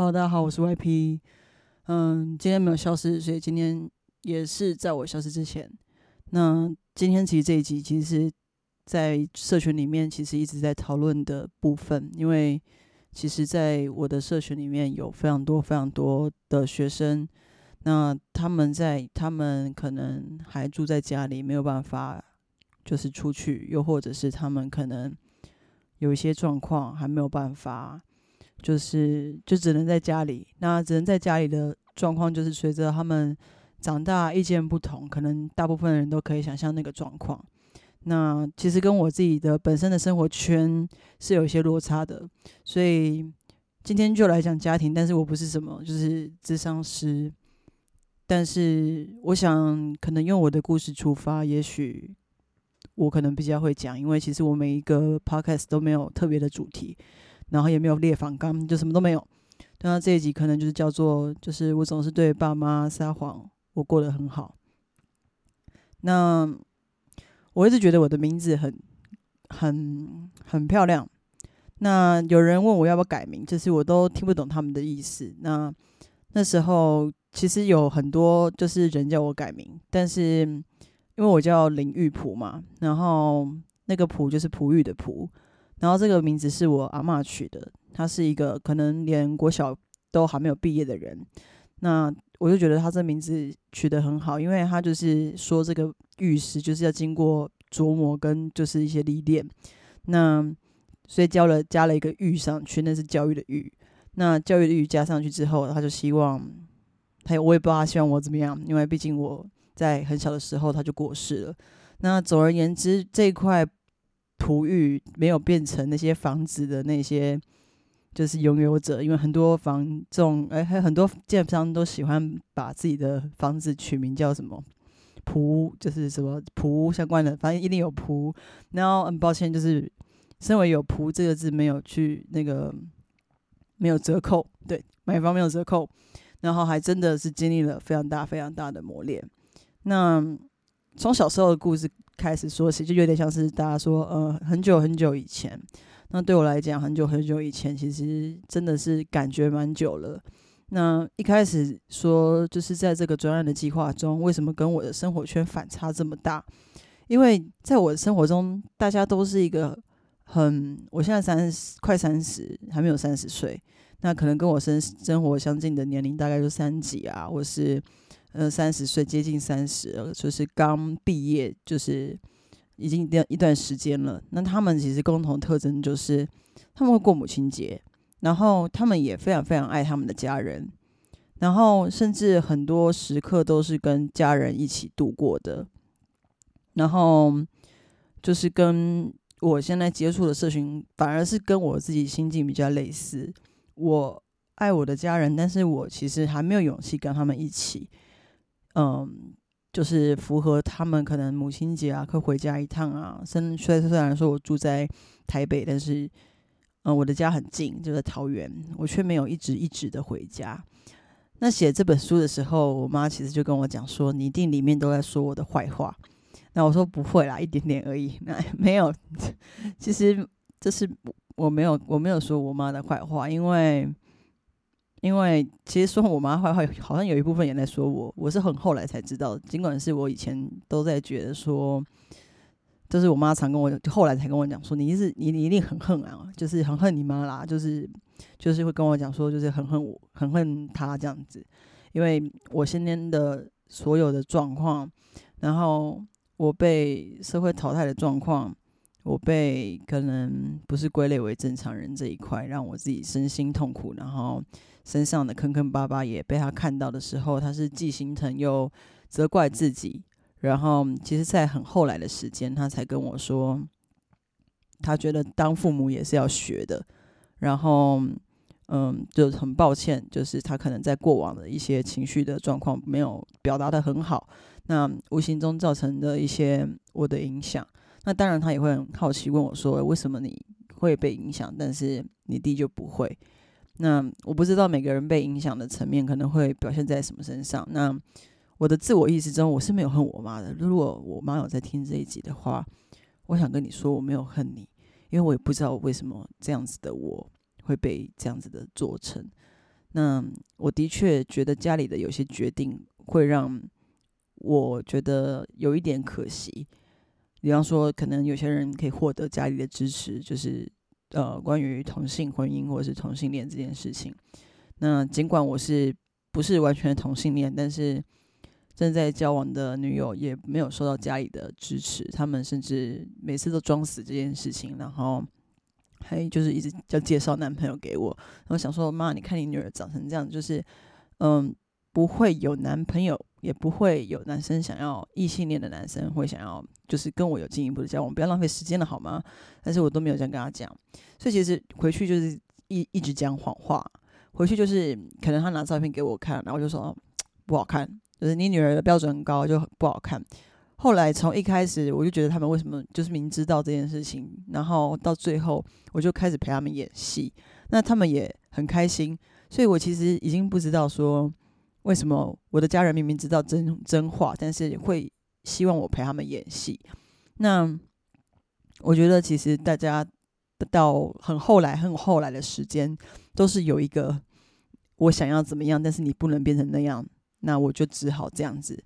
Hello，大家好，我是 YP。嗯，今天没有消失，所以今天也是在我消失之前。那今天其实这一集其实在社群里面其实一直在讨论的部分，因为其实在我的社群里面有非常多非常多的学生，那他们在他们可能还住在家里，没有办法就是出去，又或者是他们可能有一些状况还没有办法。就是就只能在家里，那只能在家里的状况，就是随着他们长大，意见不同，可能大部分人都可以想象那个状况。那其实跟我自己的本身的生活圈是有一些落差的，所以今天就来讲家庭。但是我不是什么就是智商师，但是我想可能用我的故事出发，也许我可能比较会讲，因为其实我每一个 podcast 都没有特别的主题。然后也没有列反纲，就什么都没有。那这一集可能就是叫做，就是我总是对爸妈撒谎，我过得很好。那我一直觉得我的名字很很很漂亮。那有人问我要不要改名，就是我都听不懂他们的意思。那那时候其实有很多就是人叫我改名，但是因为我叫林玉璞嘛，然后那个璞就是璞玉的璞。然后这个名字是我阿妈取的，他是一个可能连国小都还没有毕业的人。那我就觉得他这名字取得很好，因为他就是说这个玉石就是要经过琢磨跟就是一些历练。那所以教了加了一个玉上去，那是教育的玉。那教育的玉加上去之后，他就希望他我也不知道他希望我怎么样，因为毕竟我在很小的时候他就过世了。那总而言之这一块。璞玉没有变成那些房子的那些，就是拥有者，因为很多房这种，哎，还有很多建商都喜欢把自己的房子取名叫什么璞，就是什么璞相关的，反正一定有璞。然后很抱歉，就是身为有璞这个字没有去那个没有折扣，对，买房没有折扣，然后还真的是经历了非常大非常大的磨练。那从小时候的故事。开始说起，就有点像是大家说，呃，很久很久以前。那对我来讲，很久很久以前，其实真的是感觉蛮久了。那一开始说，就是在这个专案的计划中，为什么跟我的生活圈反差这么大？因为在我的生活中，大家都是一个很……我现在三十，快三十，还没有三十岁。那可能跟我生生活相近的年龄，大概就三几啊，或是。呃，三十岁接近三十，就是刚毕业，就是已经一段一段时间了。那他们其实共同特征就是他们会过母亲节，然后他们也非常非常爱他们的家人，然后甚至很多时刻都是跟家人一起度过的。然后就是跟我现在接触的社群，反而是跟我自己心境比较类似。我爱我的家人，但是我其实还没有勇气跟他们一起。嗯，就是符合他们可能母亲节啊，可回家一趟啊。虽虽虽然说我住在台北，但是嗯，我的家很近，就在桃园，我却没有一直一直的回家。那写这本书的时候，我妈其实就跟我讲说：“你一定里面都在说我的坏话。”那我说：“不会啦，一点点而已。”那没有，其实这是我没有我没有说我妈的坏话，因为。因为其实说我妈坏话，好像有一部分也在说我。我是很后来才知道，尽管是我以前都在觉得说，就是我妈常跟我，后来才跟我讲说，你是你你一定很恨啊，就是很恨你妈啦，就是就是会跟我讲说，就是很恨我，很恨她这样子。因为我先天的所有的状况，然后我被社会淘汰的状况，我被可能不是归类为正常人这一块，让我自己身心痛苦，然后。身上的坑坑巴巴也被他看到的时候，他是既心疼又责怪自己。然后，其实，在很后来的时间，他才跟我说，他觉得当父母也是要学的。然后，嗯，就很抱歉，就是他可能在过往的一些情绪的状况没有表达的很好，那无形中造成的一些我的影响。那当然，他也会很好奇问我说，为什么你会被影响，但是你弟就不会？那我不知道每个人被影响的层面可能会表现在什么身上。那我的自我意识中，我是没有恨我妈的。如果我妈有在听这一集的话，我想跟你说，我没有恨你，因为我也不知道为什么这样子的我会被这样子的做成。那我的确觉得家里的有些决定会让我觉得有一点可惜。比方说，可能有些人可以获得家里的支持，就是呃，关于同性婚姻或者是同性恋这件事情。那尽管我是不是完全同性恋，但是正在交往的女友也没有受到家里的支持，他们甚至每次都装死这件事情，然后还就是一直要介绍男朋友给我。然后想说，妈，你看你女儿长成这样，就是嗯。不会有男朋友，也不会有男生想要异性恋的男生会想要，就是跟我有进一步的交往，不要浪费时间了好吗？但是我都没有这样跟他讲，所以其实回去就是一一直讲谎话，回去就是可能他拿照片给我看，然后我就说 不好看，就是你女儿的标准很高，就不好看。后来从一开始我就觉得他们为什么就是明知道这件事情，然后到最后我就开始陪他们演戏，那他们也很开心，所以我其实已经不知道说。为什么我的家人明明知道真真话，但是会希望我陪他们演戏？那我觉得其实大家到很后来、很后来的时间，都是有一个我想要怎么样，但是你不能变成那样，那我就只好这样子。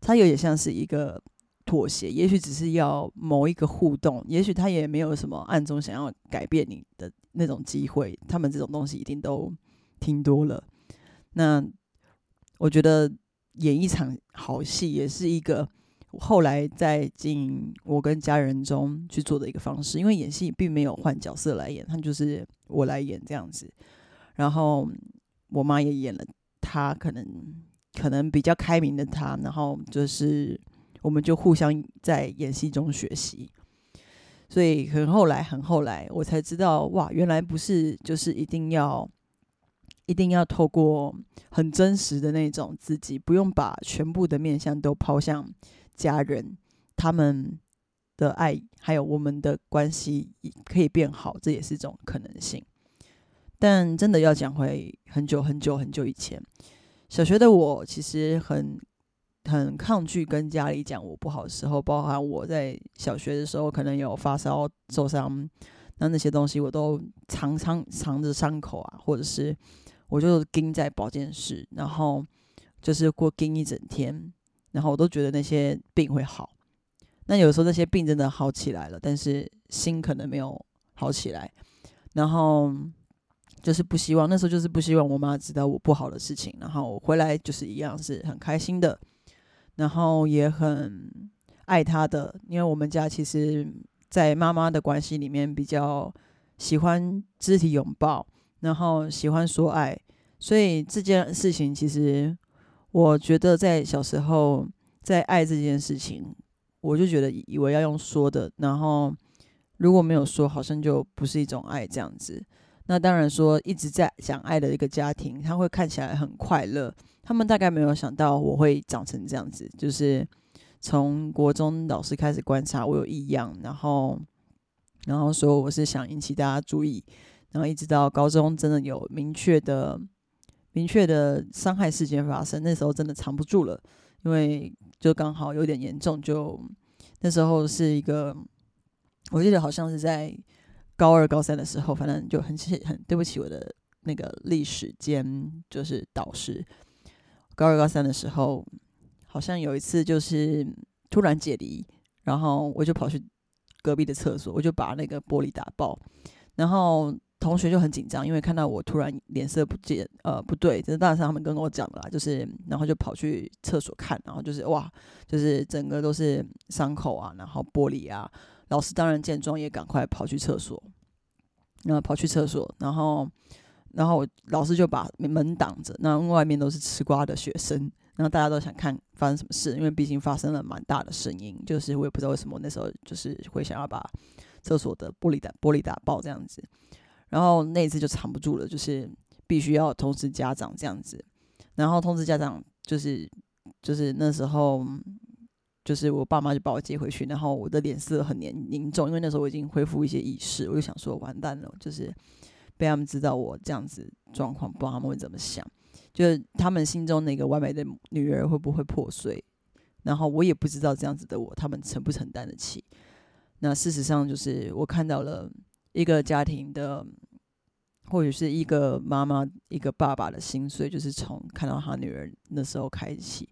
他有点像是一个妥协，也许只是要某一个互动，也许他也没有什么暗中想要改变你的那种机会。他们这种东西一定都听多了，那。我觉得演一场好戏也是一个后来在经营我跟家人中去做的一个方式，因为演戏并没有换角色来演，他就是我来演这样子。然后我妈也演了，她可能可能比较开明的她，然后就是我们就互相在演戏中学习。所以很后来很后来，我才知道哇，原来不是就是一定要。一定要透过很真实的那种自己，不用把全部的面相都抛向家人，他们的爱还有我们的关系可以变好，这也是一种可能性。但真的要讲回很久很久很久以前，小学的我其实很很抗拒跟家里讲我不好的时候，包含我在小学的时候可能有发烧受伤，那那些东西我都常常藏着伤口啊，或者是。我就盯在保健室，然后就是过盯一整天，然后我都觉得那些病会好。那有时候那些病真的好起来了，但是心可能没有好起来。然后就是不希望那时候就是不希望我妈知道我不好的事情。然后回来就是一样是很开心的，然后也很爱她的，因为我们家其实，在妈妈的关系里面比较喜欢肢体拥抱。然后喜欢说爱，所以这件事情其实我觉得在小时候在爱这件事情，我就觉得以为要用说的，然后如果没有说，好像就不是一种爱这样子。那当然说一直在讲爱的一个家庭，他会看起来很快乐。他们大概没有想到我会长成这样子，就是从国中老师开始观察我有异样，然后然后说我是想引起大家注意。然后一直到高中，真的有明确的、明确的伤害事件发生，那时候真的藏不住了，因为就刚好有点严重。就那时候是一个，我记得好像是在高二、高三的时候，反正就很很对不起我的那个历史兼就是导师。高二、高三的时候，好像有一次就是突然解离，然后我就跑去隔壁的厕所，我就把那个玻璃打爆，然后。同学就很紧张，因为看到我突然脸色不见，呃，不对，这是当然是他们跟我讲的啦，就是，然后就跑去厕所看，然后就是哇，就是整个都是伤口啊，然后玻璃啊。老师当然见状也赶快跑去厕所，然后跑去厕所，然后，然后老师就把门挡着，那外面都是吃瓜的学生，然后大家都想看发生什么事，因为毕竟发生了蛮大的声音，就是我也不知道为什么那时候就是会想要把厕所的玻璃打玻璃打爆这样子。然后那一次就藏不住了，就是必须要通知家长这样子。然后通知家长，就是就是那时候，就是我爸妈就把我接回去。然后我的脸色很凝凝重，因为那时候我已经恢复一些意识。我就想说，完蛋了，就是被他们知道我这样子状况，不知道他们会怎么想，就是他们心中那个完美的女儿会不会破碎？然后我也不知道这样子的我，他们承不承担得起？那事实上就是我看到了。一个家庭的或许是一个妈妈、一个爸爸的心碎，就是从看到他女儿那时候开始。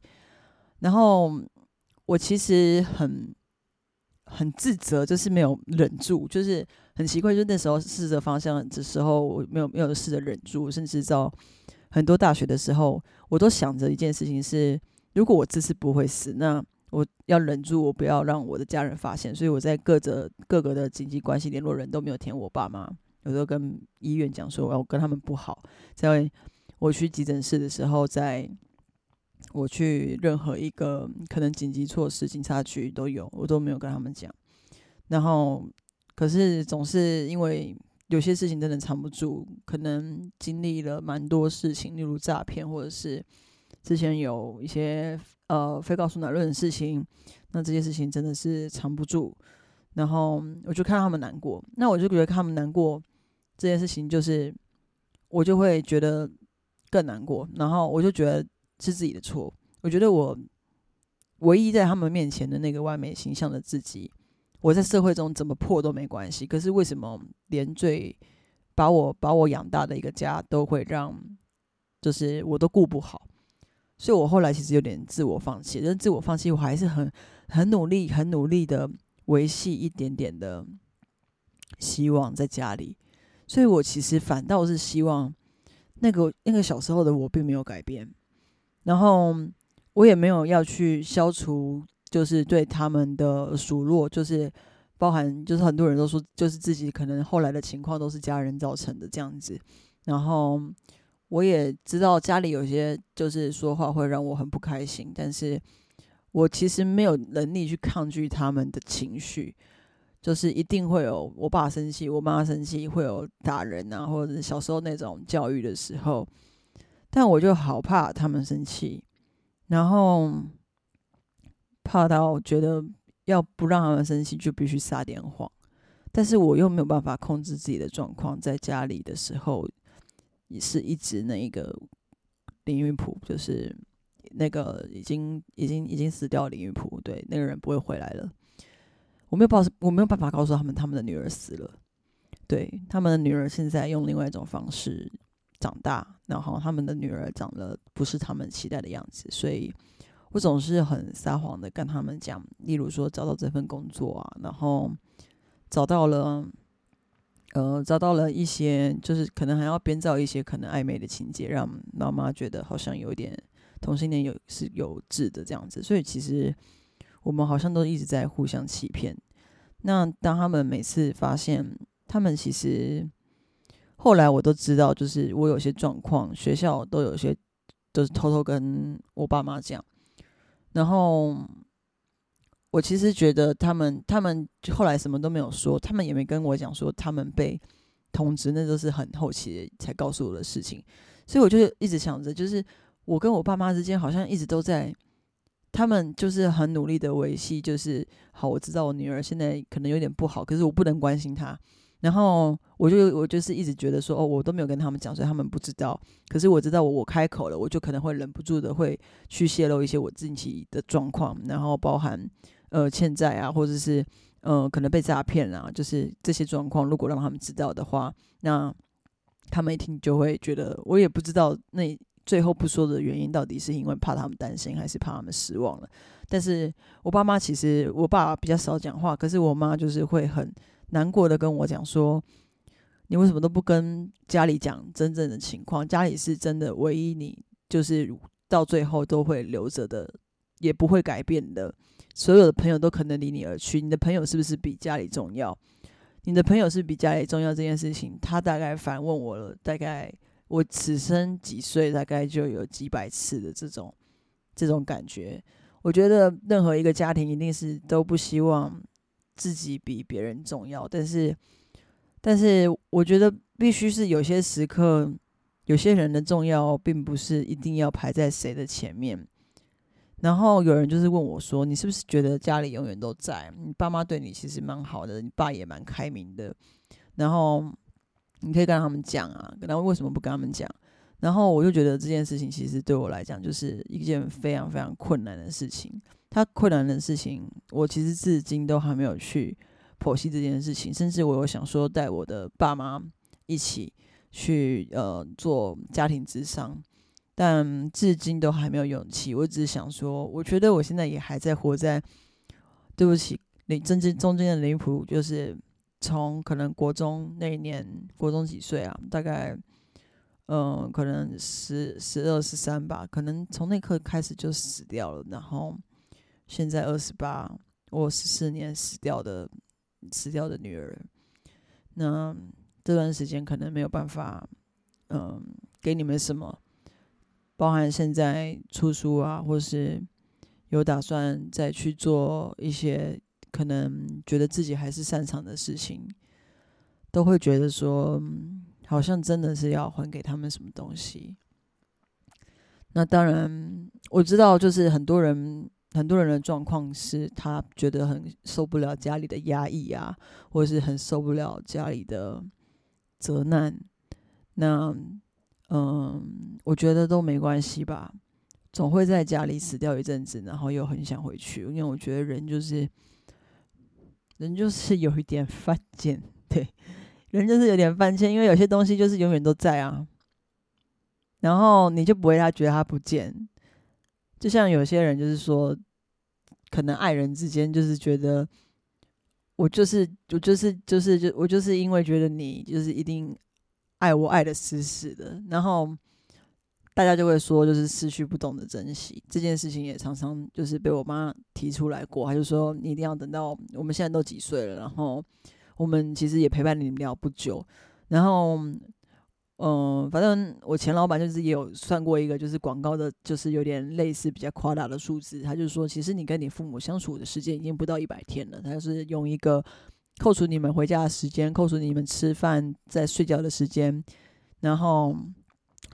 然后我其实很很自责，就是没有忍住，就是很奇怪，就是那时候试着方向的时候，我没有没有试着忍住，甚至到很多大学的时候，我都想着一件事情是：如果我这次不会死，那我要忍住，我不要让我的家人发现。所以我在各个各个的紧急关系联络人都没有填我爸妈。有时候跟医院讲说，我跟他们不好，在我去急诊室的时候，在我去任何一个可能紧急措施，警察局都有，我都没有跟他们讲。然后，可是总是因为有些事情真的藏不住，可能经历了蛮多事情，例如诈骗，或者是之前有一些呃非告诉乃论的事情，那这些事情真的是藏不住。然后我就看他们难过，那我就觉得看他们难过。这件事情就是，我就会觉得更难过，然后我就觉得是自己的错。我觉得我唯一在他们面前的那个完美形象的自己，我在社会中怎么破都没关系。可是为什么连最把我把我养大的一个家都会让，就是我都顾不好？所以我后来其实有点自我放弃。但自我放弃，我还是很很努力、很努力的维系一点点的希望在家里。所以我其实反倒是希望，那个那个小时候的我并没有改变，然后我也没有要去消除，就是对他们的数落，就是包含就是很多人都说，就是自己可能后来的情况都是家人造成的这样子。然后我也知道家里有些就是说话会让我很不开心，但是我其实没有能力去抗拒他们的情绪。就是一定会有我爸生气，我妈生气，会有打人啊，或者小时候那种教育的时候，但我就好怕他们生气，然后怕到觉得要不让他们生气就必须撒点谎，但是我又没有办法控制自己的状况，在家里的时候也是一直那一个林玉普，就是那个已经已经已经死掉林玉普，对，那个人不会回来了。我没有报，我没有办法告诉他们，他们的女儿死了。对，他们的女儿现在用另外一种方式长大，然后他们的女儿长得不是他们期待的样子，所以我总是很撒谎的跟他们讲，例如说找到这份工作啊，然后找到了，呃，找到了一些，就是可能还要编造一些可能暧昧的情节，让老妈觉得好像有点同性恋有是有质的这样子，所以其实。我们好像都一直在互相欺骗。那当他们每次发现，他们其实后来我都知道，就是我有些状况，学校都有些都是偷偷跟我爸妈讲。然后我其实觉得他们，他们后来什么都没有说，他们也没跟我讲说他们被通知，那都是很后期才告诉我的事情。所以我就一直想着，就是我跟我爸妈之间好像一直都在。他们就是很努力的维系，就是好。我知道我女儿现在可能有点不好，可是我不能关心她。然后我就我就是一直觉得说，哦，我都没有跟他们讲，所以他们不知道。可是我知道，我我开口了，我就可能会忍不住的会去泄露一些我自己的状况，然后包含呃欠债啊，或者是呃可能被诈骗啊，就是这些状况。如果让他们知道的话，那他们一听就会觉得，我也不知道那。最后不说的原因，到底是因为怕他们担心，还是怕他们失望了？但是我爸妈其实，我爸比较少讲话，可是我妈就是会很难过的跟我讲说：“你为什么都不跟家里讲真正的情况？家里是真的唯一，你就是到最后都会留着的，也不会改变的。所有的朋友都可能离你而去，你的朋友是不是比家里重要？你的朋友是比家里重要这件事情，他大概反问我了，大概。”我此生几岁，大概就有几百次的这种这种感觉。我觉得任何一个家庭一定是都不希望自己比别人重要，但是但是我觉得必须是有些时刻，有些人的重要并不是一定要排在谁的前面。然后有人就是问我说：“你是不是觉得家里永远都在？你爸妈对你其实蛮好的，你爸也蛮开明的。”然后。你可以跟他们讲啊，然后为什么不跟他们讲？然后我就觉得这件事情其实对我来讲就是一件非常非常困难的事情。他困难的事情，我其实至今都还没有去剖析这件事情，甚至我有想说带我的爸妈一起去呃做家庭之商，但至今都还没有勇气。我只是想说，我觉得我现在也还在活在对不起，你真正中间的离谱，就是从可能国中那一年，国中几岁啊？大概嗯，可能十十二十三吧，可能从那刻开始就死掉了。然后现在二十八，我十四年死掉的死掉的女儿，那。这段时间可能没有办法，嗯，给你们什么，包含现在出书啊，或是有打算再去做一些可能觉得自己还是擅长的事情，都会觉得说，好像真的是要还给他们什么东西。那当然，我知道，就是很多人很多人的状况是他觉得很受不了家里的压抑啊，或是很受不了家里的。责难，那嗯，我觉得都没关系吧。总会在家里死掉一阵子，然后又很想回去，因为我觉得人就是人就是有一点犯贱，对，人就是有点犯贱，因为有些东西就是永远都在啊。然后你就不会他觉得他不见，就像有些人就是说，可能爱人之间就是觉得。我就是我就是就是就我就是因为觉得你就是一定爱我爱的死死的，然后大家就会说就是失去不懂得珍惜这件事情也常常就是被我妈提出来过，她就说你一定要等到我们现在都几岁了，然后我们其实也陪伴你们聊不久，然后。嗯，反正我前老板就是也有算过一个，就是广告的，就是有点类似比较夸大的数字。他就说，其实你跟你父母相处的时间已经不到一百天了。他就是用一个扣除你们回家的时间，扣除你们吃饭在睡觉的时间，然后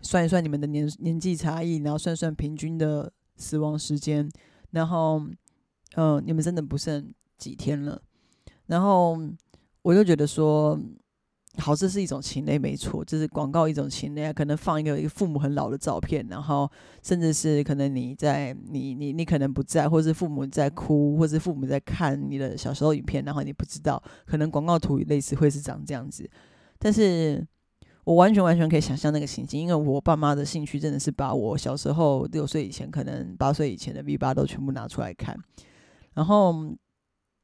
算一算你们的年年纪差异，然后算算平均的死亡时间，然后嗯，你们真的不剩几天了。然后我就觉得说。好，这是一种情类，没错，这是广告一种情类，可能放一个一个父母很老的照片，然后甚至是可能你在你你你可能不在，或是父母在哭，或是父母在看你的小时候影片，然后你不知道，可能广告图类似会是长这样子。但是我完全完全可以想象那个情景，因为我爸妈的兴趣真的是把我小时候六岁以前，可能八岁以前的 V 八都全部拿出来看，然后。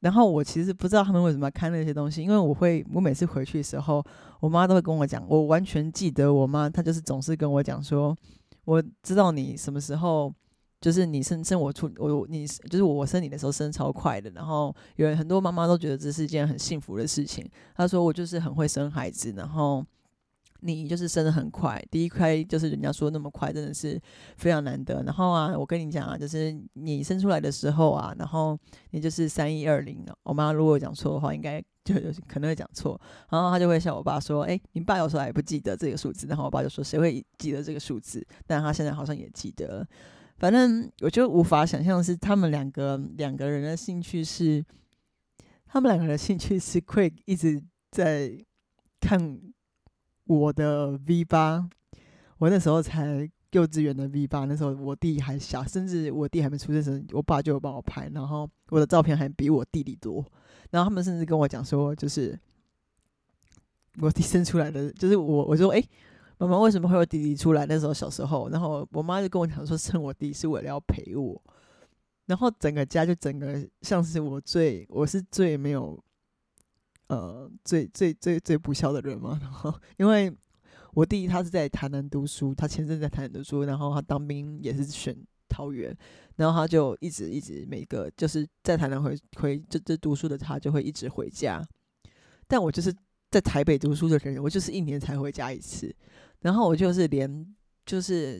然后我其实不知道他们为什么要看那些东西，因为我会，我每次回去的时候，我妈都会跟我讲，我完全记得我妈，她就是总是跟我讲说，我知道你什么时候，就是你生生我出我你就是我生你的时候生超快的，然后有很多妈妈都觉得这是一件很幸福的事情，她说我就是很会生孩子，然后。你就是生的很快，第一胎就是人家说那么快，真的是非常难得。然后啊，我跟你讲啊，就是你生出来的时候啊，然后你就是三一二零我妈如果讲错的话，应该就有可能会讲错。然后他就会笑我爸说：“哎，你爸有时候还不记得这个数字。”然后我爸就说：“谁会记得这个数字？”但他现在好像也记得。反正我就无法想象是他们两个两个人的兴趣是，他们两个人的兴趣是会一直在看。我的 V 八，我那时候才幼稚园的 V 八，那时候我弟还小，甚至我弟还没出生时，我爸就有帮我拍，然后我的照片还比我弟弟多。然后他们甚至跟我讲说，就是我弟生出来的，就是我，我说，哎，妈妈为什么会有弟弟出来？那时候小时候，然后我妈就跟我讲说，生我弟是为了要陪我。然后整个家就整个像是我最，我是最没有。呃，最最最最不孝的人嘛，然后因为我弟他是在台南读书，他前阵在台南读书，然后他当兵也是选桃园，然后他就一直一直每个就是在台南回回这这读书的他就会一直回家，但我就是在台北读书的人，我就是一年才回家一次，然后我就是连就是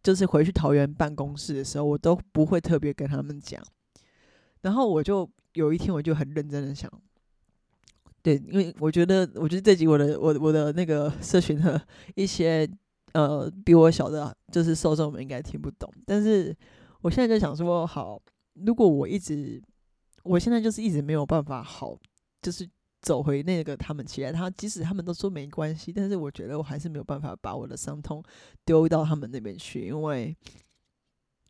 就是回去桃园办公室的时候，我都不会特别跟他们讲，然后我就。有一天，我就很认真的想，对，因为我觉得，我觉得这集我的我我的那个社群的一些呃比我小的，就是受众们应该听不懂。但是我现在就想说，好，如果我一直，我现在就是一直没有办法好，就是走回那个他们期待，他即使他们都说没关系，但是我觉得我还是没有办法把我的伤痛丢到他们那边去，因为。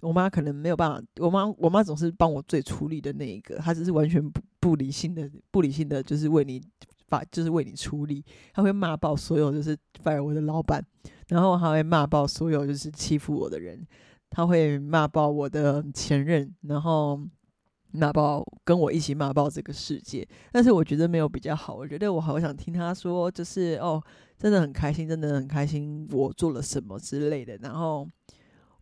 我妈可能没有办法，我妈我妈总是帮我最出力的那一个，她只是完全不不理性的、不理性的，就是为你把就是为你出力，她会骂爆所有就是 fire 我的老板，然后还会骂爆所有就是欺负我的人，他会骂爆我的前任，然后骂爆跟我一起骂爆这个世界。但是我觉得没有比较好，我觉得我好想听他说，就是哦，真的很开心，真的很开心，我做了什么之类的。然后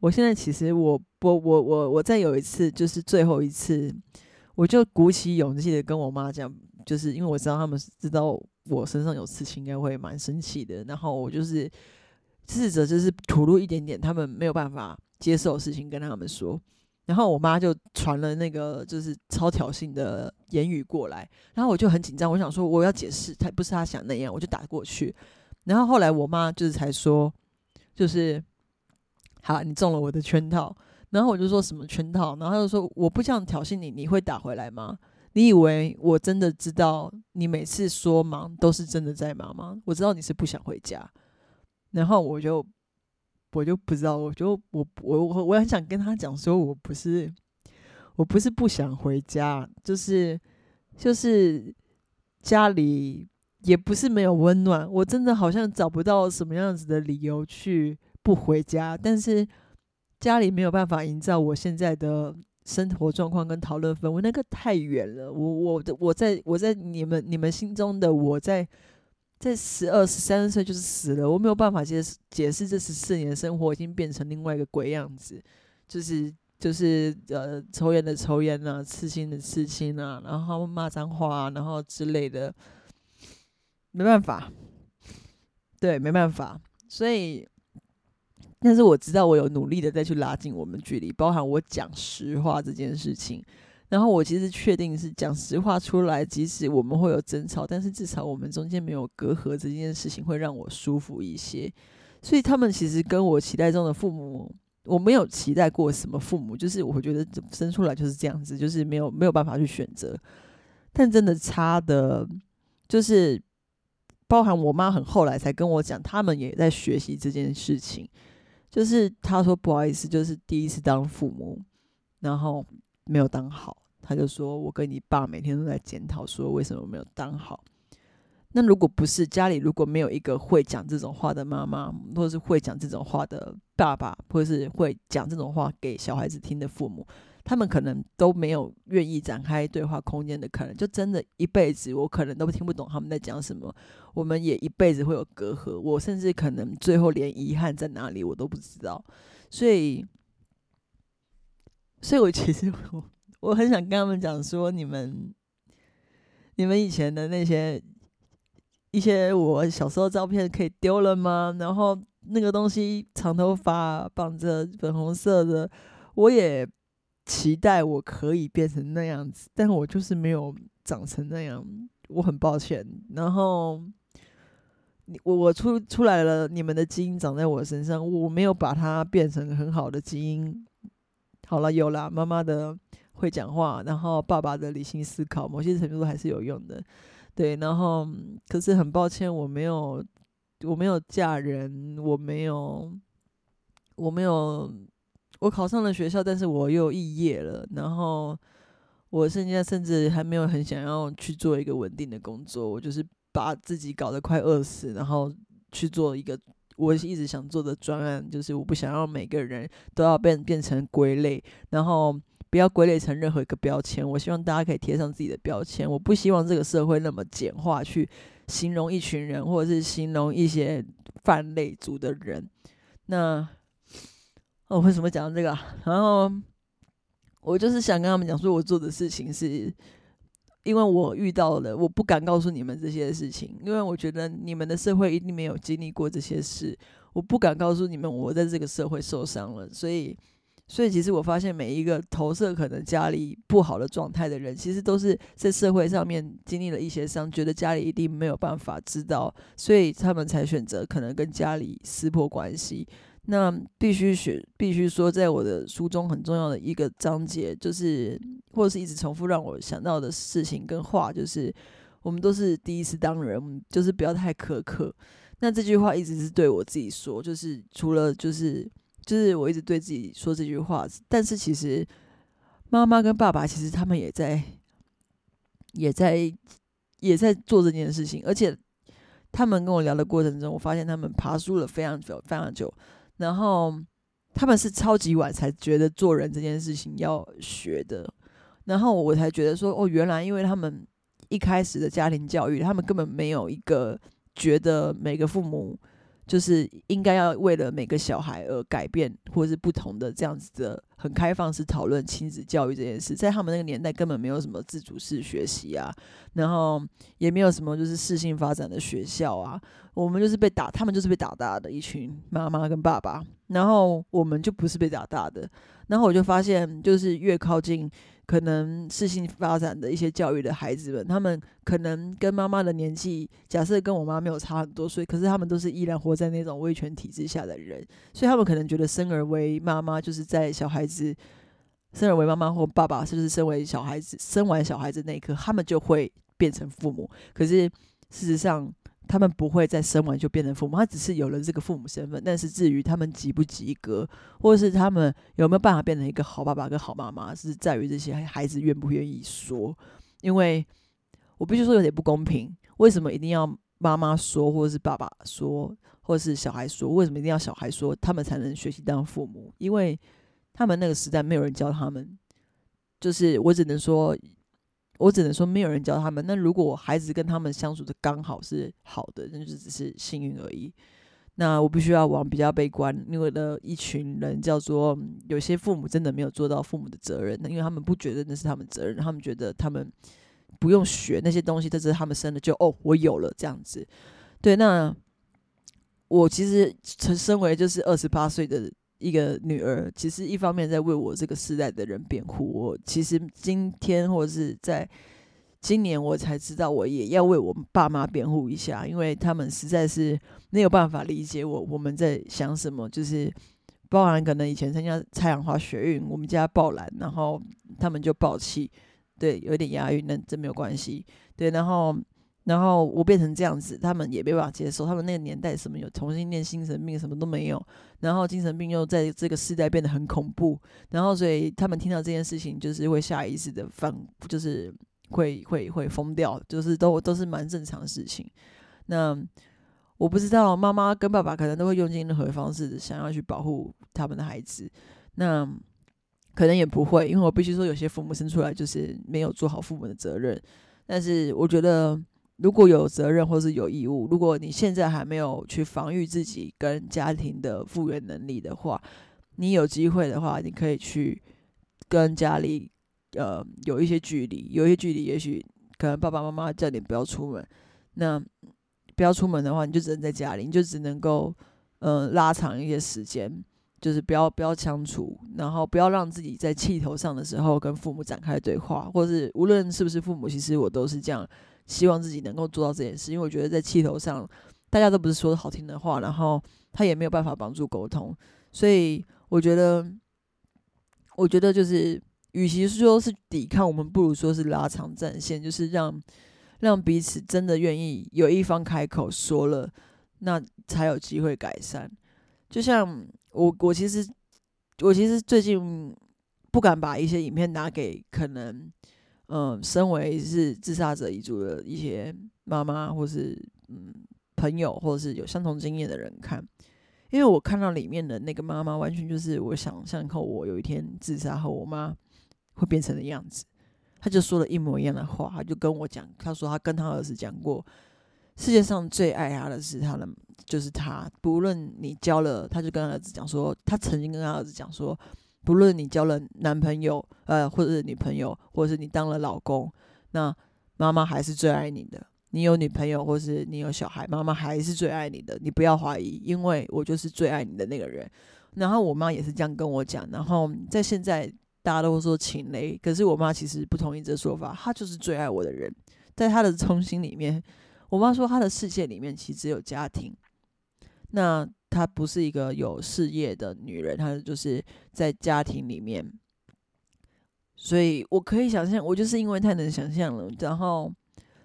我现在其实我我我我我再有一次就是最后一次。我就鼓起勇气的跟我妈讲，就是因为我知道他们知道我身上有刺青，应该会蛮生气的。然后我就是试着就是吐露一点点他们没有办法接受的事情跟他们说。然后我妈就传了那个就是超挑衅的言语过来，然后我就很紧张，我想说我要解释，他不是他想那样，我就打过去。然后后来我妈就是才说，就是好，你中了我的圈套。然后我就说什么圈套，然后他就说我不想挑衅你，你会打回来吗？你以为我真的知道你每次说忙都是真的在忙吗？我知道你是不想回家，然后我就我就不知道，我就我我我我很想跟他讲说，我不是我不是不想回家，就是就是家里也不是没有温暖，我真的好像找不到什么样子的理由去不回家，但是。家里没有办法营造我现在的生活状况跟讨论氛围，那个太远了。我我的我在我在你们你们心中的我在在十二十三岁就是死了，我没有办法解释解释这十四年生活已经变成另外一个鬼样子，就是就是呃抽烟的抽烟啊，刺青的刺青啊，然后骂脏话啊，然后之类的，没办法，对，没办法，所以。但是我知道，我有努力的再去拉近我们距离，包含我讲实话这件事情。然后我其实确定是讲实话出来，即使我们会有争吵，但是至少我们中间没有隔阂，这件事情会让我舒服一些。所以他们其实跟我期待中的父母，我没有期待过什么父母，就是我觉得生出来就是这样子，就是没有没有办法去选择。但真的差的，就是包含我妈很后来才跟我讲，他们也在学习这件事情。就是他说不好意思，就是第一次当父母，然后没有当好，他就说我跟你爸每天都在检讨，说为什么没有当好。那如果不是家里如果没有一个会讲这种话的妈妈，或者是会讲这种话的爸爸，或者是会讲这种话给小孩子听的父母。他们可能都没有愿意展开对话空间的可能，就真的一辈子，我可能都听不懂他们在讲什么。我们也一辈子会有隔阂，我甚至可能最后连遗憾在哪里我都不知道。所以，所以我其实我我很想跟他们讲说，你们你们以前的那些一些我小时候照片可以丢了吗？然后那个东西长头发绑着粉红色的，我也。期待我可以变成那样子，但我就是没有长成那样，我很抱歉。然后，你我我出出来了，你们的基因长在我身上，我没有把它变成很好的基因。好了，有了妈妈的会讲话，然后爸爸的理性思考，某些程度还是有用的。对，然后可是很抱歉，我没有，我没有嫁人，我没有，我没有。我考上了学校，但是我又肄业了。然后我现在甚至还没有很想要去做一个稳定的工作。我就是把自己搞得快饿死，然后去做一个我一直想做的专案。就是我不想要每个人都要变变成归类，然后不要归类成任何一个标签。我希望大家可以贴上自己的标签。我不希望这个社会那么简化去形容一群人，或者是形容一些泛类族的人。那。我为什么讲这个？然后我就是想跟他们讲，说我做的事情是，因为我遇到了，我不敢告诉你们这些事情，因为我觉得你们的社会一定没有经历过这些事，我不敢告诉你们，我在这个社会受伤了。所以，所以其实我发现，每一个投射可能家里不好的状态的人，其实都是在社会上面经历了一些伤，觉得家里一定没有办法知道，所以他们才选择可能跟家里撕破关系。那必须学，必须说，在我的书中很重要的一个章节，就是或者是一直重复让我想到的事情跟话，就是我们都是第一次当人，就是不要太苛刻。那这句话一直是对我自己说，就是除了就是就是我一直对自己说这句话，但是其实妈妈跟爸爸其实他们也在也在也在做这件事情，而且他们跟我聊的过程中，我发现他们爬书了非常久，非常久，然后他们是超级晚才觉得做人这件事情要学的，然后我才觉得说，哦，原来因为他们一开始的家庭教育，他们根本没有一个觉得每个父母。就是应该要为了每个小孩而改变，或者是不同的这样子的很开放式讨论亲子教育这件事，在他们那个年代根本没有什么自主式学习啊，然后也没有什么就是适性发展的学校啊，我们就是被打，他们就是被打大的一群妈妈跟爸爸，然后我们就不是被打大的，然后我就发现就是越靠近。可能事性发展的一些教育的孩子们，他们可能跟妈妈的年纪，假设跟我妈没有差很多岁，可是他们都是依然活在那种威权体制下的人，所以他们可能觉得生而为妈妈，就是在小孩子生而为妈妈或爸爸，是不是身为小孩子生完小孩子那一刻，他们就会变成父母？可是事实上。他们不会再生完就变成父母，他只是有了这个父母身份。但是至于他们及不及格，或者是他们有没有办法变成一个好爸爸跟好妈妈，是在于这些孩子愿不愿意说。因为我必须说有点不公平，为什么一定要妈妈说，或者是爸爸说，或者是小孩说？为什么一定要小孩说，他们才能学习当父母？因为他们那个时代没有人教他们，就是我只能说。我只能说，没有人教他们。那如果孩子跟他们相处的刚好是好的，那就只是幸运而已。那我必须要往比较悲观，因为的一群人叫做有些父母真的没有做到父母的责任，因为他们不觉得那是他们责任，他们觉得他们不用学那些东西，这是他们生的，就哦，我有了这样子。对，那我其实身身为就是二十八岁的。一个女儿，其实一方面在为我这个时代的人辩护。我其实今天或者是在今年，我才知道我也要为我爸妈辩护一下，因为他们实在是没有办法理解我我们在想什么。就是包含可能以前参加太阳花学运，我们家爆蓝，然后他们就爆气，对，有点押韵，那这没有关系，对，然后。然后我变成这样子，他们也没办法接受。他们那个年代什么有同性恋、精神病什么都没有，然后精神病又在这个时代变得很恐怖，然后所以他们听到这件事情就是会下意识的放，就是会会会疯掉，就是都都是蛮正常的事情。那我不知道妈妈跟爸爸可能都会用尽任何方式想要去保护他们的孩子，那可能也不会，因为我必须说有些父母生出来就是没有做好父母的责任，但是我觉得。如果有责任或是有义务，如果你现在还没有去防御自己跟家庭的复原能力的话，你有机会的话，你可以去跟家里呃有一些距离，有一些距离，也许可能爸爸妈妈叫你不要出门，那不要出门的话，你就只能在家里，你就只能够嗯拉长一些时间，就是不要不要相处，然后不要让自己在气头上的时候跟父母展开对话，或是无论是不是父母，其实我都是这样。希望自己能够做到这件事，因为我觉得在气头上，大家都不是说好听的话，然后他也没有办法帮助沟通，所以我觉得，我觉得就是，与其说是抵抗，我们不如说是拉长战线，就是让让彼此真的愿意有一方开口说了，那才有机会改善。就像我，我其实，我其实最近不敢把一些影片拿给可能。嗯，身为是自杀者遗族的一些妈妈，或是嗯朋友，或者是有相同经验的人看，因为我看到里面的那个妈妈，完全就是我想象后我有一天自杀后，我妈会变成的样子。他就说了一模一样的话，他就跟我讲，他说他跟他儿子讲过，世界上最爱他的是他的，就是他，不论你交了，他就跟他儿子讲说，他曾经跟他儿子讲说。不论你交了男朋友，呃，或者是女朋友，或者是你当了老公，那妈妈还是最爱你的。你有女朋友，或是你有小孩，妈妈还是最爱你的。你不要怀疑，因为我就是最爱你的那个人。然后我妈也是这样跟我讲。然后在现在大家都说情雷，可是我妈其实不同意这说法。她就是最爱我的人，在她的中心里面，我妈说她的世界里面其实只有家庭。那。她不是一个有事业的女人，她就是在家庭里面，所以我可以想象，我就是因为太能想象了，然后，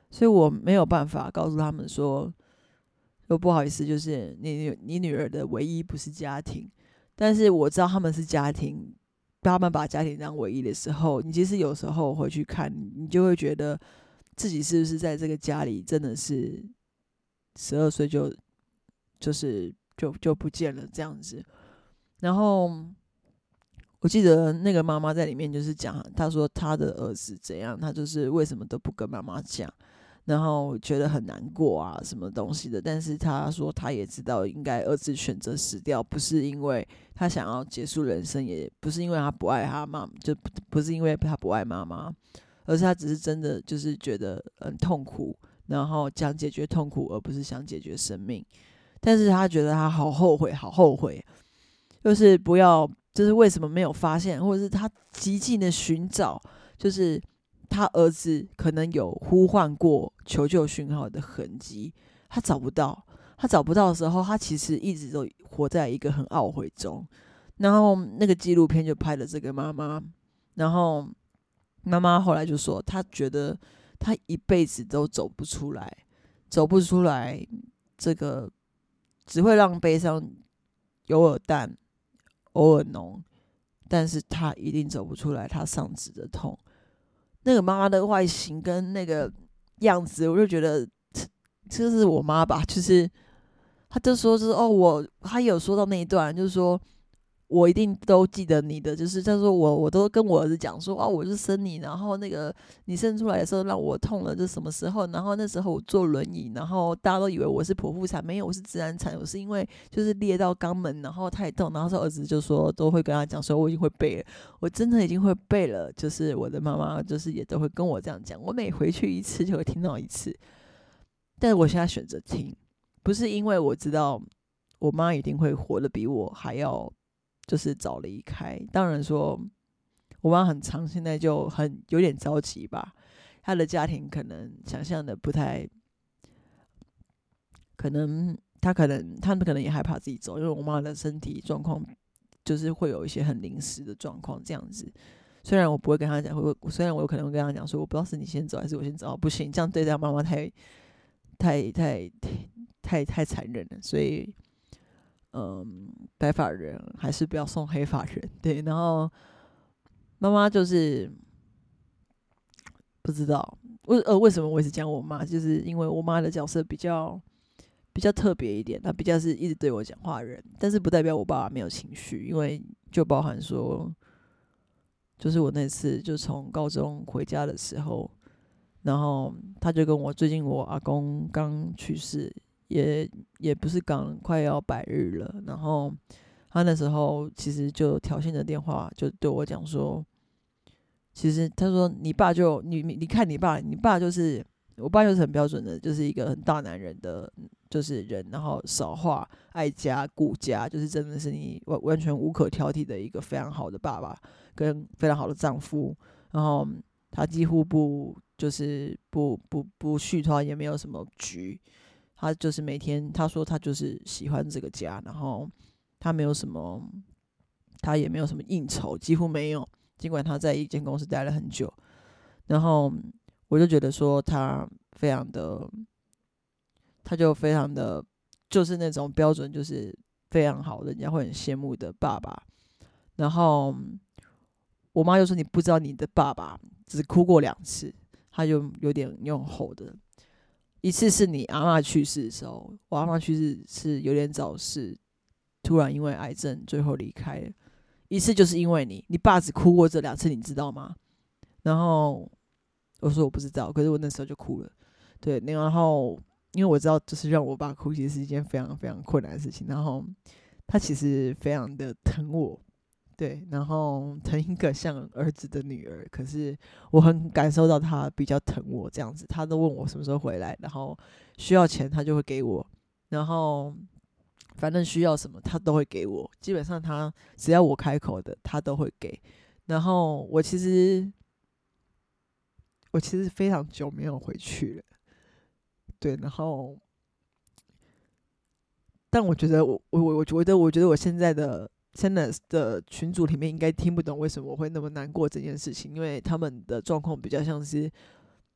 所以我没有办法告诉他们说，说不好意思，就是你你女儿的唯一不是家庭，但是我知道他们是家庭，他们把家庭当唯一的时候，你其实有时候回去看，你就会觉得自己是不是在这个家里真的是十二岁就就是就就不见了这样子。然后我记得那个妈妈在里面就是讲，她说她的儿子怎样，她就是为什么都不跟妈妈讲。然后觉得很难过啊，什么东西的？但是她说她也知道，应该儿子选择死掉，不是因为他想要结束人生，也不是因为他不爱他妈，就不不是因为他不爱妈妈，而是他只是真的就是觉得很痛苦，然后想解决痛苦，而不是想解决生命。但是他觉得他好后悔，好后悔，就是不要，就是为什么没有发现，或者是他极尽的寻找，就是。他儿子可能有呼唤过求救讯号的痕迹，他找不到。他找不到的时候，他其实一直都活在一个很懊悔中。然后那个纪录片就拍了这个妈妈，然后妈妈后来就说，她觉得她一辈子都走不出来，走不出来，这个只会让悲伤有尔淡，偶尔浓，但是她一定走不出来，她丧子的痛。那个妈妈的外形跟那个样子，我就觉得这是我妈吧。就是，她就说，就是哦，我她有说到那一段，就是说。我一定都记得你的，就是他说我我都跟我儿子讲说啊，我是生你，然后那个你生出来的时候让我痛了，就什么时候？然后那时候我坐轮椅，然后大家都以为我是剖腹产，没有，我是自然产，我是因为就是裂到肛门，然后太痛，然后说儿子就说都会跟他讲说我已经会背了，我真的已经会背了，就是我的妈妈就是也都会跟我这样讲，我每回去一次就会听到一次，但是我现在选择听，不是因为我知道我妈一定会活得比我还要。就是早离开，当然说，我妈很长，现在就很有点着急吧。她的家庭可能想象的不太，可能她可能他们可能也害怕自己走，因为我妈的身体状况就是会有一些很临时的状况这样子。虽然我不会跟她讲，会虽然我有可能会跟她讲说，我不知道是你先走还是我先走，不行，这样对待妈妈太太太太太残忍了，所以。嗯，白发人还是不要送黑发人，对。然后妈妈就是不知道为呃为什么我一直讲我妈，就是因为我妈的角色比较比较特别一点，她比较是一直对我讲话的人，但是不代表我爸爸没有情绪，因为就包含说，就是我那次就从高中回家的时候，然后他就跟我最近我阿公刚去世。也也不是刚快要百日了，然后他那时候其实就挑衅的电话就对我讲说，其实他说你爸就你你看你爸，你爸就是我爸就是很标准的，就是一个很大男人的，就是人，然后少话爱家顾家，就是真的是你完完全无可挑剔的一个非常好的爸爸跟非常好的丈夫，然后他几乎不就是不不不续团，也没有什么局。他就是每天，他说他就是喜欢这个家，然后他没有什么，他也没有什么应酬，几乎没有。尽管他在一间公司待了很久，然后我就觉得说他非常的，他就非常的，就是那种标准，就是非常好，人家会很羡慕的爸爸。然后我妈就说：“你不知道你的爸爸只哭过两次。”他就有点用吼的。一次是你阿妈去世的时候，我阿妈去世是有点早逝，突然因为癌症最后离开了。一次就是因为你，你爸只哭过这两次，你知道吗？然后我说我不知道，可是我那时候就哭了。对，然后因为我知道，就是让我爸哭，其实是一件非常非常困难的事情。然后他其实非常的疼我。对，然后疼一个像儿子的女儿，可是我很感受到他比较疼我这样子，他都问我什么时候回来，然后需要钱他就会给我，然后反正需要什么他都会给我，基本上他只要我开口的他都会给，然后我其实我其实非常久没有回去了，对，然后但我觉得我我我我觉得我觉得我现在的。真的的群组里面应该听不懂为什么我会那么难过这件事情，因为他们的状况比较像是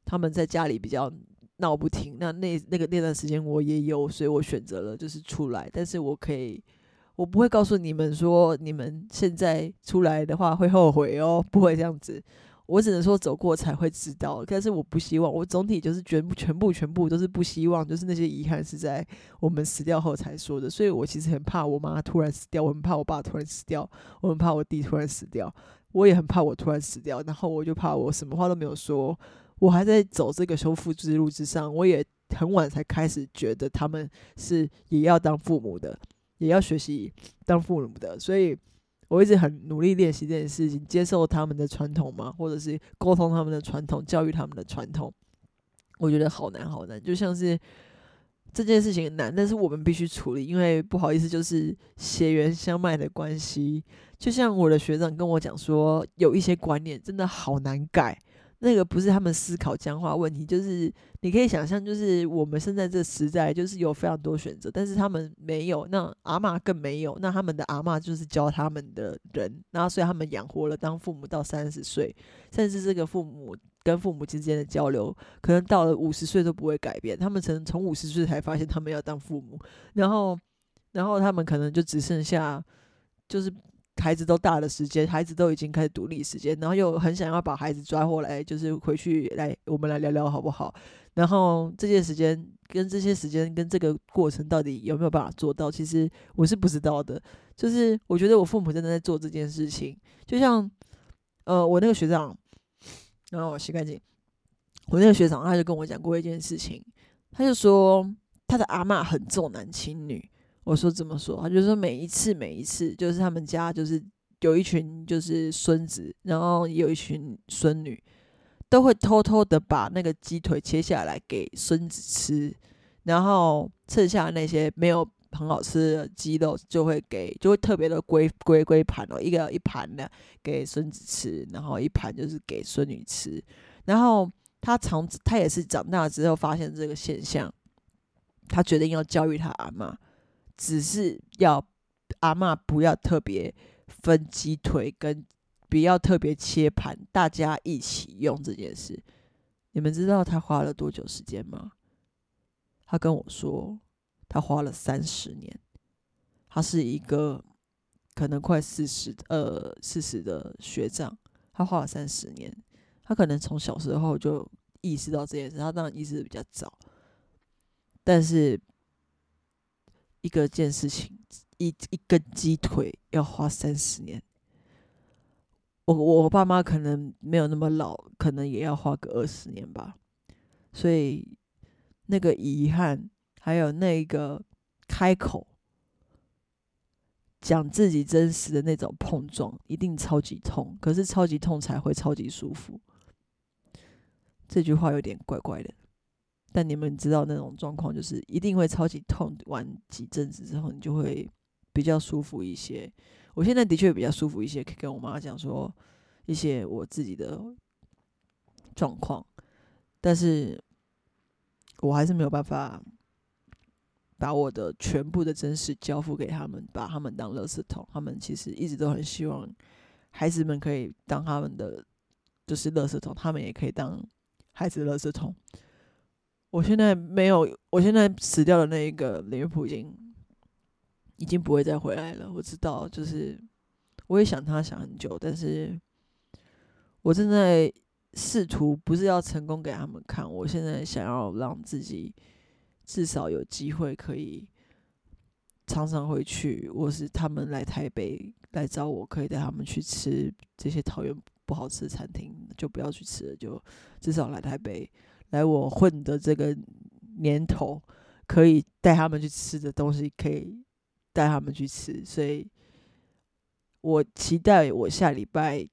他们在家里比较闹不停。那那那个那段时间我也有，所以我选择了就是出来。但是我可以，我不会告诉你们说你们现在出来的话会后悔哦，不会这样子。我只能说走过才会知道，但是我不希望，我总体就是全部全部全部都是不希望，就是那些遗憾是在我们死掉后才说的，所以我其实很怕我妈突然死掉，我很怕我爸突然死掉，我很怕我弟突然死掉，我也很怕我突然死掉，然后我就怕我什么话都没有说，我还在走这个修复之路之上，我也很晚才开始觉得他们是也要当父母的，也要学习当父母的，所以。我一直很努力练习这件事情，接受他们的传统吗，或者是沟通他们的传统，教育他们的传统。我觉得好难好难，就像是这件事情难，但是我们必须处理，因为不好意思，就是血缘相脉的关系。就像我的学长跟我讲说，有一些观念真的好难改。那个不是他们思考僵化问题，就是你可以想象，就是我们现在这时代，就是有非常多选择，但是他们没有，那阿妈更没有，那他们的阿妈就是教他们的人，然后所以他们养活了当父母到三十岁，甚至这个父母跟父母之间的交流，可能到了五十岁都不会改变，他们曾从五十岁才发现他们要当父母，然后，然后他们可能就只剩下就是。孩子都大的时间，孩子都已经开始独立时间，然后又很想要把孩子抓回来，就是回去来，我们来聊聊好不好？然后这些时间跟这些时间跟这个过程到底有没有办法做到？其实我是不知道的。就是我觉得我父母真的在做这件事情，就像呃，我那个学长，然后我洗干净，我那个学长他就跟我讲过一件事情，他就说他的阿妈很重男轻女。我说怎么说？他就说每一次每一次，就是他们家就是有一群就是孙子，然后有一群孙女，都会偷偷的把那个鸡腿切下来给孙子吃，然后剩下那些没有很好吃的鸡肉就会给，就会特别的归归归盘哦，一个一盘的给孙子吃，然后一盘就是给孙女吃。然后他长他也是长大之后发现这个现象，他决定要教育他阿妈。只是要阿妈不要特别分鸡腿，跟不要特别切盘，大家一起用这件事。你们知道他花了多久时间吗？他跟我说，他花了三十年。他是一个可能快四十呃四十的学长，他花了三十年。他可能从小时候就意识到这件事，他当然意识的比较早，但是。一个件事情，一一根鸡腿要花三十年。我我爸妈可能没有那么老，可能也要花个二十年吧。所以那个遗憾，还有那个开口讲自己真实的那种碰撞，一定超级痛。可是超级痛才会超级舒服。这句话有点怪怪的。但你们知道那种状况，就是一定会超级痛，完几阵子之后，你就会比较舒服一些。我现在的确比较舒服一些，可以跟我妈讲说一些我自己的状况，但是我还是没有办法把我的全部的真实交付给他们，把他们当垃圾桶。他们其实一直都很希望孩子们可以当他们的就是垃圾桶，他们也可以当孩子的垃圾桶。我现在没有，我现在死掉的那一个雷普已经已经不会再回来了。我知道，就是我也想他想很久，但是我正在试图不是要成功给他们看。我现在想要让自己至少有机会可以常常回去，或是他们来台北来找我，可以带他们去吃这些桃园不好吃的餐厅，就不要去吃了，就至少来台北。来我混的这个年头，可以带他们去吃的东西，可以带他们去吃，所以我期待我下礼拜，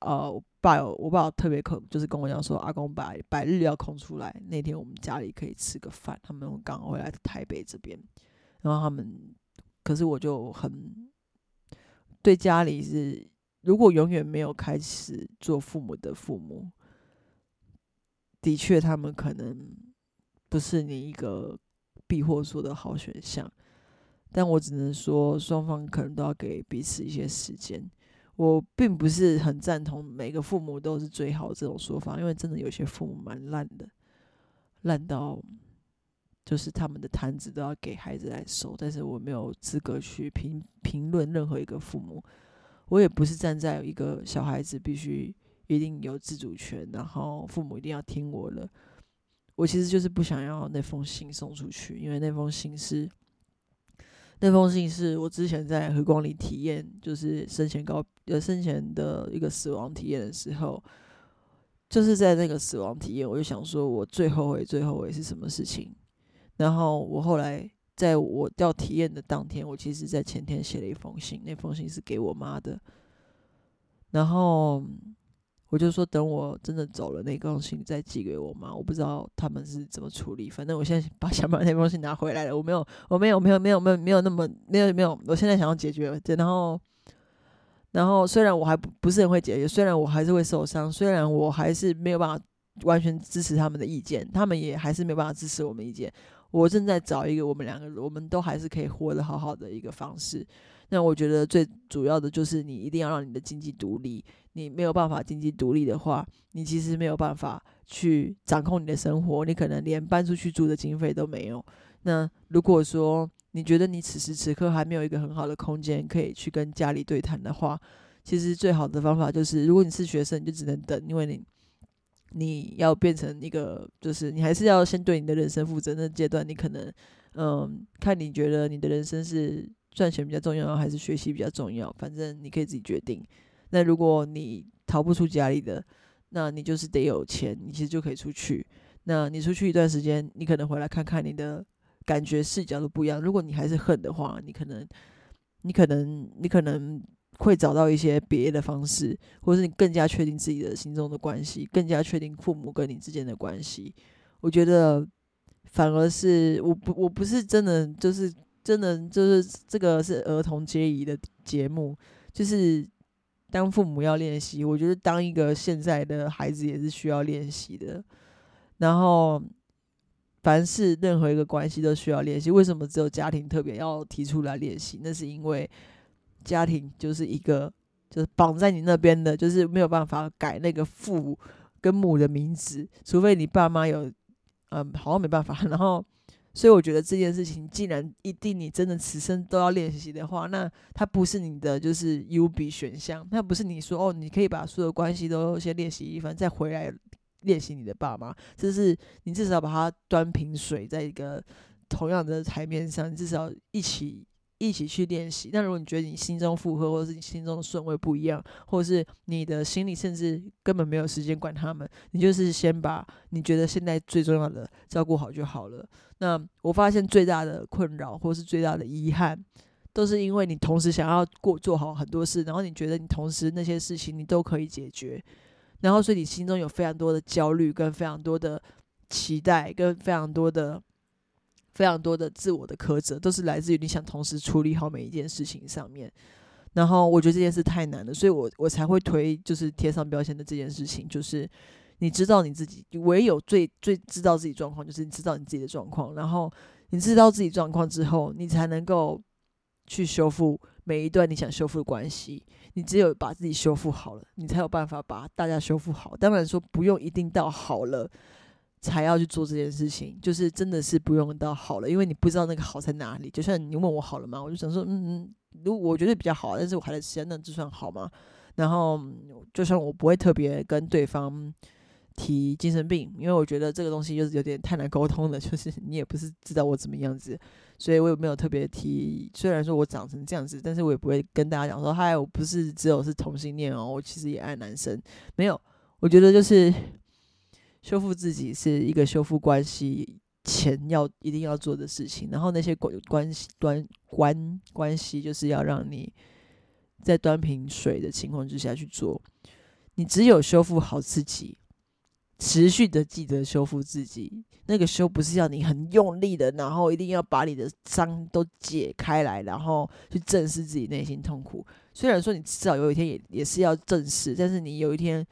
呃，我爸我爸特别空，就是跟我讲说，阿公把百日要空出来，那天我们家里可以吃个饭。他们刚回来台北这边，然后他们，可是我就很对家里是，如果永远没有开始做父母的父母。的确，他们可能不是你一个避祸所的好选项，但我只能说，双方可能都要给彼此一些时间。我并不是很赞同每个父母都是最好这种说法，因为真的有些父母蛮烂的，烂到就是他们的摊子都要给孩子来收。但是我没有资格去评评论任何一个父母，我也不是站在一个小孩子必须。一定有自主权，然后父母一定要听我的。我其实就是不想要那封信送出去，因为那封信是那封信是我之前在和光里体验，就是生前高呃生前的一个死亡体验的时候，就是在那个死亡体验，我就想说我最后悔最后悔是什么事情。然后我后来在我要体验的当天，我其实在前天写了一封信，那封信是给我妈的，然后。我就说等我真的走了，那封信再寄给我妈。我不知道他们是怎么处理，反正我现在把想把那封信拿回来了。我没有，我没有，没有，没有，没有，没有那么没有没有。我现在想要解决，然后，然后虽然我还不不是很会解决，虽然我还是会受伤，虽然我还是没有办法完全支持他们的意见，他们也还是没有办法支持我们意见。我正在找一个我们两个，我们都还是可以活得好好的一个方式。那我觉得最主要的就是你一定要让你的经济独立。你没有办法经济独立的话，你其实没有办法去掌控你的生活。你可能连搬出去住的经费都没有。那如果说你觉得你此时此刻还没有一个很好的空间可以去跟家里对谈的话，其实最好的方法就是，如果你是学生，你就只能等，因为你你要变成一个，就是你还是要先对你的人生负责。那阶段你可能，嗯，看你觉得你的人生是。赚钱比较重要还是学习比较重要？反正你可以自己决定。那如果你逃不出家里的，那你就是得有钱，你其实就可以出去。那你出去一段时间，你可能回来看看，你的感觉视角都不一样。如果你还是恨的话，你可能，你可能，你可能会找到一些别的方式，或者是你更加确定自己的心中的关系，更加确定父母跟你之间的关系。我觉得，反而是我不，我不是真的就是。真的就是这个是儿童皆宜的节目，就是当父母要练习，我觉得当一个现在的孩子也是需要练习的。然后，凡是任何一个关系都需要练习。为什么只有家庭特别要提出来练习？那是因为家庭就是一个就是绑在你那边的，就是没有办法改那个父跟母的名字，除非你爸妈有，嗯，好像没办法。然后。所以我觉得这件事情，既然一定你真的此生都要练习的话，那它不是你的就是 U B 选项，那不是你说哦，你可以把所有关系都先练习一番，再回来练习你的爸妈，这是你至少把它端平水，在一个同样的台面上，至少一起。一起去练习。那如果你觉得你心中负荷，或者是你心中的顺位不一样，或者是你的心里甚至根本没有时间管他们，你就是先把你觉得现在最重要的照顾好就好了。那我发现最大的困扰，或是最大的遗憾，都是因为你同时想要过做好很多事，然后你觉得你同时那些事情你都可以解决，然后所以你心中有非常多的焦虑，跟非常多的期待，跟非常多的。非常多的自我的苛责，都是来自于你想同时处理好每一件事情上面。然后我觉得这件事太难了，所以我我才会推就是贴上标签的这件事情。就是你知道你自己，唯有最最知道自己状况，就是你知道你自己的状况。然后你知道自己状况之后，你才能够去修复每一段你想修复的关系。你只有把自己修复好了，你才有办法把大家修复好。当然说不用一定到好了。才要去做这件事情，就是真的是不用到好了，因为你不知道那个好在哪里。就像你问我好了吗？我就想说，嗯嗯，如果我觉得比较好，但是我还在实那这算好吗？然后，就算我不会特别跟对方提精神病，因为我觉得这个东西就是有点太难沟通了，就是你也不是知道我怎么样子，所以我也没有特别提。虽然说我长成这样子，但是我也不会跟大家讲说，嗨，我不是只有是同性恋哦，我其实也爱男生。没有，我觉得就是。修复自己是一个修复关系前要一定要做的事情，然后那些关关系端关关系就是要让你在端平水的情况之下去做。你只有修复好自己，持续的记得修复自己。那个修不是要你很用力的，然后一定要把你的伤都解开来，然后去正视自己内心痛苦。虽然说你至少有一天也也是要正视，但是你有一天。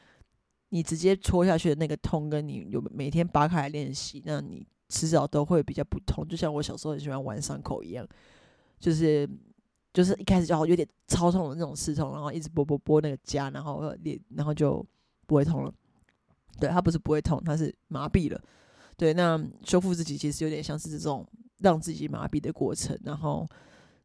你直接戳下去的那个痛，跟你有每天扒开来练习，那你迟早都会比较不痛。就像我小时候很喜欢玩伤口一样，就是就是一开始就好有点超痛的那种刺痛，然后一直拨拨拨那个痂，然后练，然后就不会痛了。对，它不是不会痛，它是麻痹了。对，那修复自己其实有点像是这种让自己麻痹的过程，然后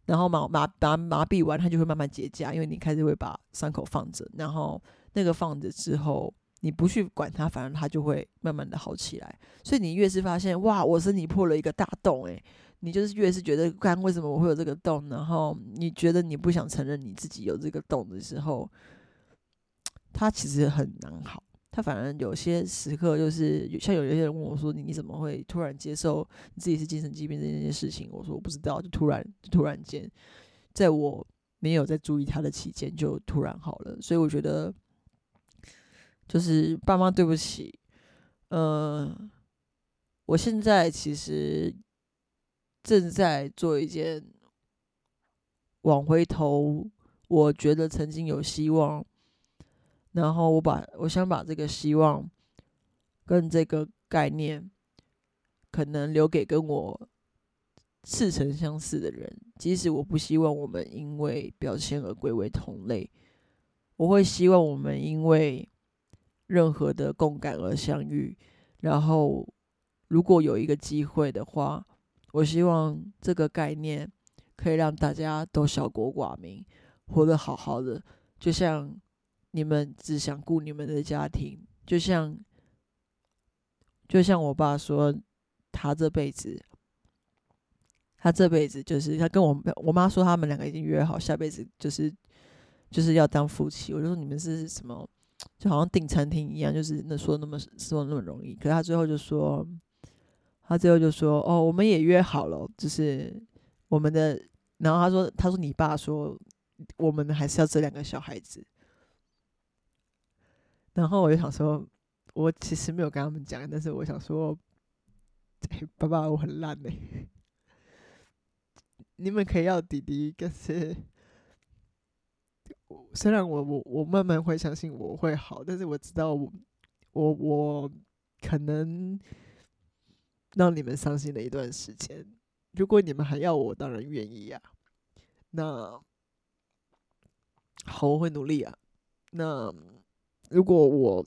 然后麻麻麻麻痹完，它就会慢慢结痂，因为你开始会把伤口放着，然后。那个放着之后，你不去管它，反而它就会慢慢的好起来。所以你越是发现，哇，我身体破了一个大洞，诶，你就是越是觉得，干为什么我会有这个洞？然后你觉得你不想承认你自己有这个洞的时候，它其实很难好。他反而有些时刻，就是像有一些人问我说：“你你怎么会突然接受你自己是精神疾病这件事情？”我说：“我不知道，就突然就突然间，在我没有在注意他的期间，就突然好了。”所以我觉得，就是爸妈对不起。呃，我现在其实正在做一件往回头，我觉得曾经有希望。然后我把我想把这个希望跟这个概念，可能留给跟我似曾相似的人。即使我不希望我们因为表现而归为同类，我会希望我们因为任何的共感而相遇。然后，如果有一个机会的话，我希望这个概念可以让大家都小国寡民，活得好好的，就像。你们只想顾你们的家庭，就像就像我爸说，他这辈子，他这辈子就是他跟我我妈说，他们两个已经约好下辈子就是就是要当夫妻。我就说你们是什么，就好像订餐厅一样，就是那说那么说那么容易。可是他最后就说，他最后就说，哦，我们也约好了，就是我们的。然后他说，他说你爸说，我们还是要这两个小孩子。然后我就想说，我其实没有跟他们讲，但是我想说，爸爸我很烂呢。你们可以要弟弟，可是虽然我我我慢慢会相信我会好，但是我知道我我我可能让你们伤心了一段时间。如果你们还要我，当然愿意呀。那好，我会努力啊。那。如果我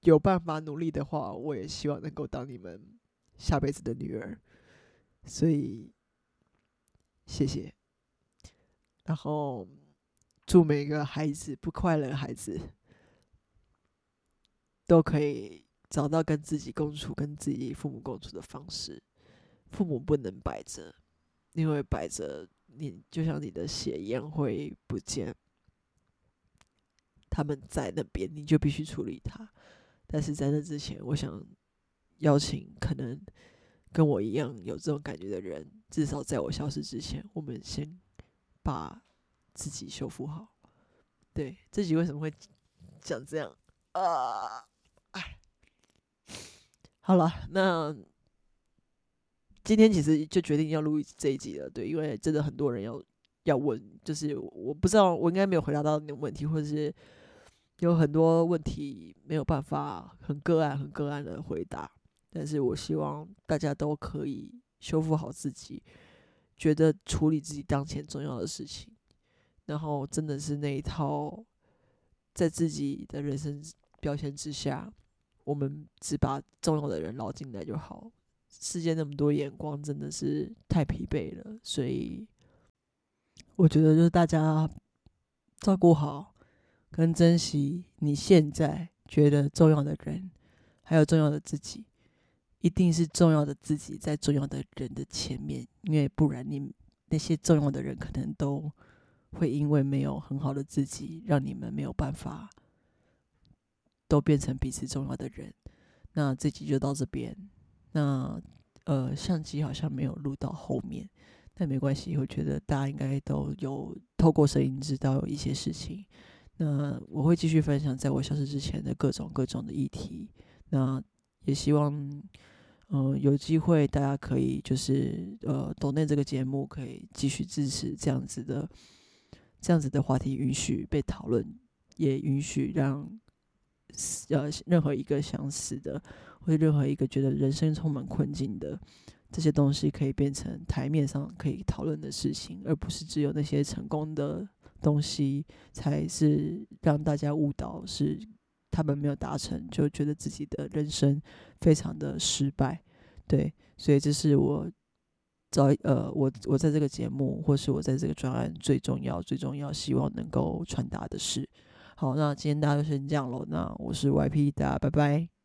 有办法努力的话，我也希望能够当你们下辈子的女儿。所以，谢谢。然后，祝每个孩子不快乐的孩子都可以找到跟自己共处、跟自己父母共处的方式。父母不能摆着，因为摆着你就像你的血烟会不见。他们在那边，你就必须处理他。但是在那之前，我想邀请可能跟我一样有这种感觉的人，至少在我消失之前，我们先把自己修复好。对，自己为什么会讲这样啊？哎，好了，那今天其实就决定要录这一集了。对，因为真的很多人要要问，就是我不知道我应该没有回答到你的问题，或者是。有很多问题没有办法很个案、很个案的回答，但是我希望大家都可以修复好自己，觉得处理自己当前重要的事情，然后真的是那一套，在自己的人生标签之下，我们只把重要的人捞进来就好。世界那么多眼光，真的是太疲惫了，所以我觉得就是大家照顾好。跟珍惜你现在觉得重要的人，还有重要的自己，一定是重要的自己在重要的人的前面，因为不然你那些重要的人可能都会因为没有很好的自己，让你们没有办法都变成彼此重要的人。那这集就到这边。那呃，相机好像没有录到后面，但没关系，我觉得大家应该都有透过声音知道一些事情。那我会继续分享在我消失之前的各种各种的议题。那也希望，嗯，有机会大家可以就是呃，抖内这个节目可以继续支持这样子的，这样子的话题允许被讨论，也允许让呃任何一个想死的，或者任何一个觉得人生充满困境的这些东西，可以变成台面上可以讨论的事情，而不是只有那些成功的。东西才是让大家误导，是他们没有达成，就觉得自己的人生非常的失败。对，所以这是我找呃，我我在这个节目，或是我在这个专案最重要、最重要，希望能够传达的是。好，那今天大家就先这样喽。那我是 YP，大家拜拜。